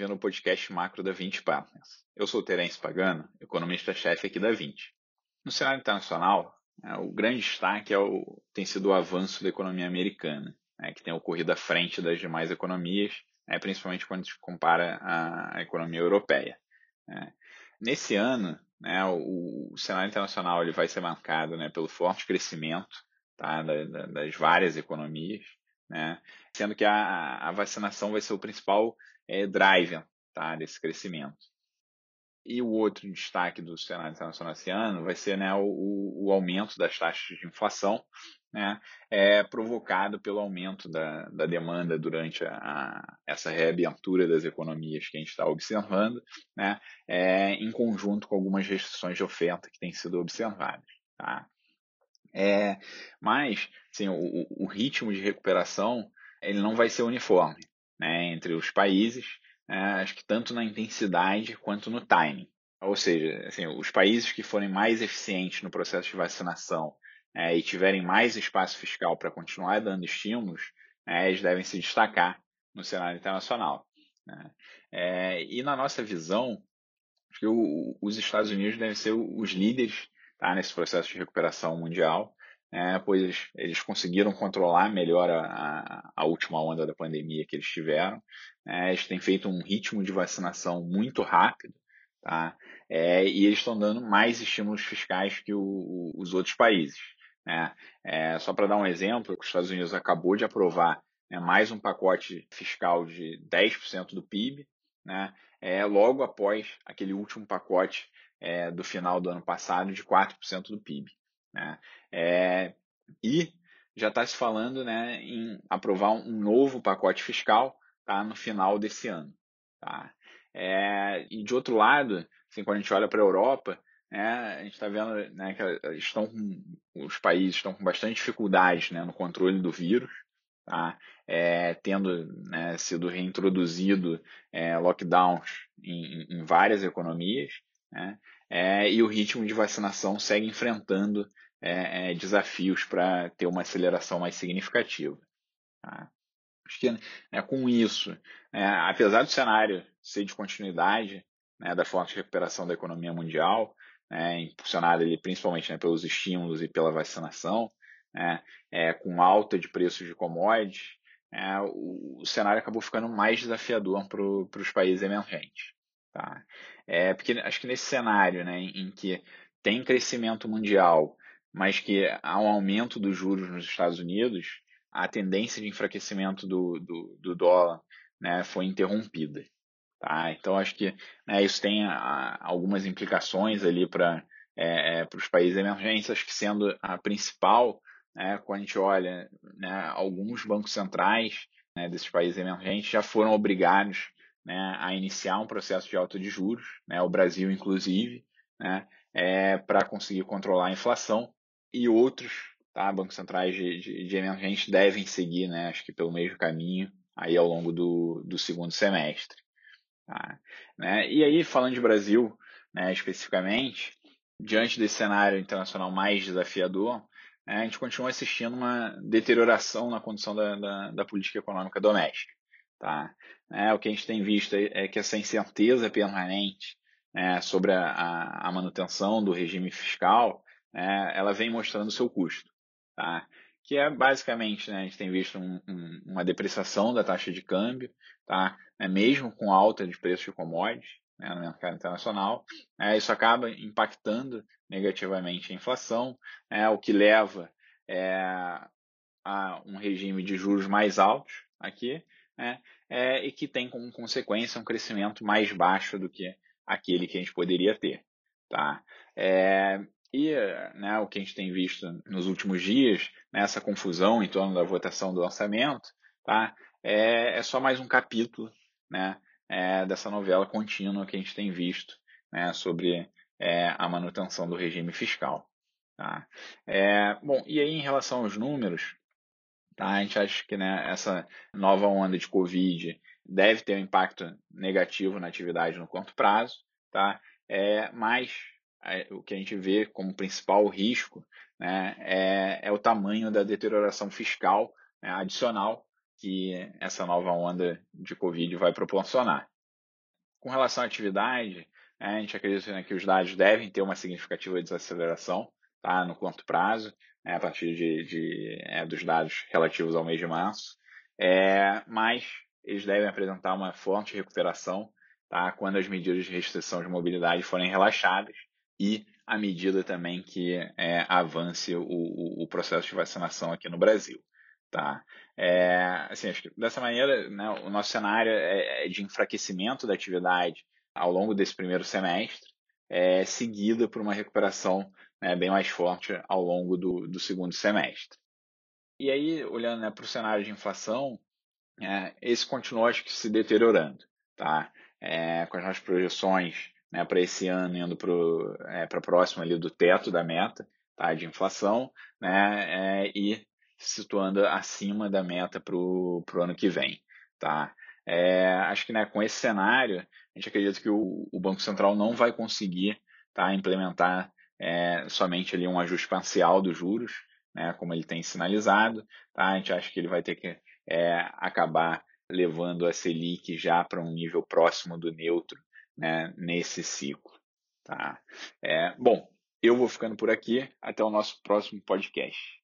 bem-vindo ao podcast macro da 20 Partners. Eu sou o Terence Pagano, economista-chefe aqui da 20. No cenário internacional, né, o grande destaque é o, tem sido o avanço da economia americana, né, que tem ocorrido à frente das demais economias, né, principalmente quando se compara à, economia europeia. Né. Nesse ano, né, o, o, cenário internacional ele vai ser marcado né, pelo forte crescimento tá, da, da, das várias economias, né, sendo que a, a, vacinação vai ser o principal é, driver tá, desse crescimento. E o outro destaque do cenário internacional esse ano vai ser né, o, o aumento das taxas de inflação, né, é, provocado pelo aumento da, da demanda durante a, a, essa reabertura das economias que a gente está observando, né, é, em conjunto com algumas restrições de oferta que têm sido observadas. Tá? É, mas assim, o, o, ritmo de recuperação ele não vai ser uniforme né, entre os países, é, acho que tanto na intensidade quanto no timing. Ou seja, assim, os países que forem mais eficientes no processo de vacinação é, e tiverem mais espaço fiscal para continuar dando estímulos, é, eles devem se destacar no cenário internacional. Né? É, e na nossa visão, acho que o, os Estados Unidos devem ser os líderes tá, nesse processo de recuperação mundial, é, pois eles conseguiram controlar melhor a, a, última onda da pandemia que eles tiveram. É, eles têm feito um ritmo de vacinação muito rápido, tá? É, e eles estão dando mais estímulos fiscais que o, os outros países. Né? É, só para dar um exemplo, os Estados Unidos acabou de aprovar né, mais um pacote fiscal de 10% do PIB, né? é, logo após aquele último pacote é, do final do ano passado de 4% do PIB. Né? É, e já está se falando né, em aprovar um novo pacote fiscal tá, no final desse ano. Tá? É, e de outro lado, assim, quando a gente olha para a Europa, né, a gente está vendo né, que estão os países estão com bastante dificuldade né, no controle do vírus, tá? É, tendo né, sido reintroduzido é, lockdowns em, em, várias economias, né? É, e o ritmo de vacinação segue enfrentando é, é, desafios para ter uma aceleração mais significativa. Tá? Acho que né, com isso, né, apesar do cenário ser de continuidade né, da forte recuperação da economia mundial, né, impulsionada principalmente né, pelos estímulos e pela vacinação, né, é, com alta de preços de commodities, é, o, o, cenário acabou ficando mais desafiador para os países emergentes. Tá? É, porque acho que nesse cenário né, em, que tem crescimento mundial, mas que há um aumento dos juros nos Estados Unidos, a tendência de enfraquecimento do, do, do dólar né, foi interrompida. Tá? Então, acho que né, isso tem a, algumas implicações ali para é, é, os países emergentes, acho que sendo a principal, né, quando a gente olha, né, alguns bancos centrais né, desses países emergentes já foram obrigados né, a iniciar um processo de alta de juros, né, o Brasil inclusive, né, é, para conseguir controlar a inflação, e outros tá, bancos centrais de, de, de devem seguir, né, acho que pelo mesmo caminho, aí ao longo do, do segundo semestre. Tá? Né? E aí, falando de Brasil né, especificamente, diante desse cenário internacional mais desafiador, né, a gente continua assistindo uma deterioração na condição da, da, da política econômica doméstica. Tá? É, o que a gente tem visto é, é que essa incerteza permanente né, sobre a, a, manutenção do regime fiscal, né, ela vem mostrando seu custo. Tá? que é basicamente, né, a gente tem visto um, um, uma depreciação da taxa de câmbio, tá? Né, mesmo com alta de preços de commodities né, no mercado internacional, é, isso acaba impactando negativamente a inflação, é, o que leva é, a um regime de juros mais altos aqui, né, é, e que tem como consequência um crescimento mais baixo do que aquele que a gente poderia ter. Tá? É, e né, o que a gente tem visto nos últimos dias, nessa confusão em torno da votação do orçamento, tá, é, é só mais um capítulo né, é, dessa novela contínua que a gente tem visto né, sobre é, a manutenção do regime fiscal. Tá? É, bom, e aí em relação aos números, tá, a gente acha que né, essa nova onda de Covid deve ter um impacto negativo na atividade no curto prazo, tá? É, mas o que a gente vê como principal risco né, é, é o tamanho da deterioração fiscal né, adicional que essa nova onda de Covid vai proporcionar. Com relação à atividade, né, a gente acredita né, que os dados devem ter uma significativa desaceleração tá, no curto prazo, né, a partir de, de é, dos dados relativos ao mês de março, é, mas eles devem apresentar uma forte recuperação tá, quando as medidas de restrição de mobilidade forem relaxadas e à medida também que é, avance o, o, o, processo de vacinação aqui no Brasil. Tá? É, assim, acho que dessa maneira, né, o nosso cenário é, é de enfraquecimento da atividade ao longo desse primeiro semestre, é, seguida por uma recuperação né, bem mais forte ao longo do, do segundo semestre. E aí, olhando né, para o cenário de inflação, é, esse continua acho que se deteriorando, tá? É, com as nossas projeções né, para esse ano indo para é, próximo ali do teto da meta tá, de inflação, né, é, e se situando acima da meta para o ano que vem. Tá? É, acho que né, com esse cenário, a gente acredita que o, o Banco Central não vai conseguir tá, implementar é, somente ali um ajuste parcial dos juros, né, como ele tem sinalizado. Tá? A gente acha que ele vai ter que é, acabar levando a Selic já para um nível próximo do neutro né, nesse ciclo. Tá? É, bom, eu vou ficando por aqui. Até o nosso próximo podcast.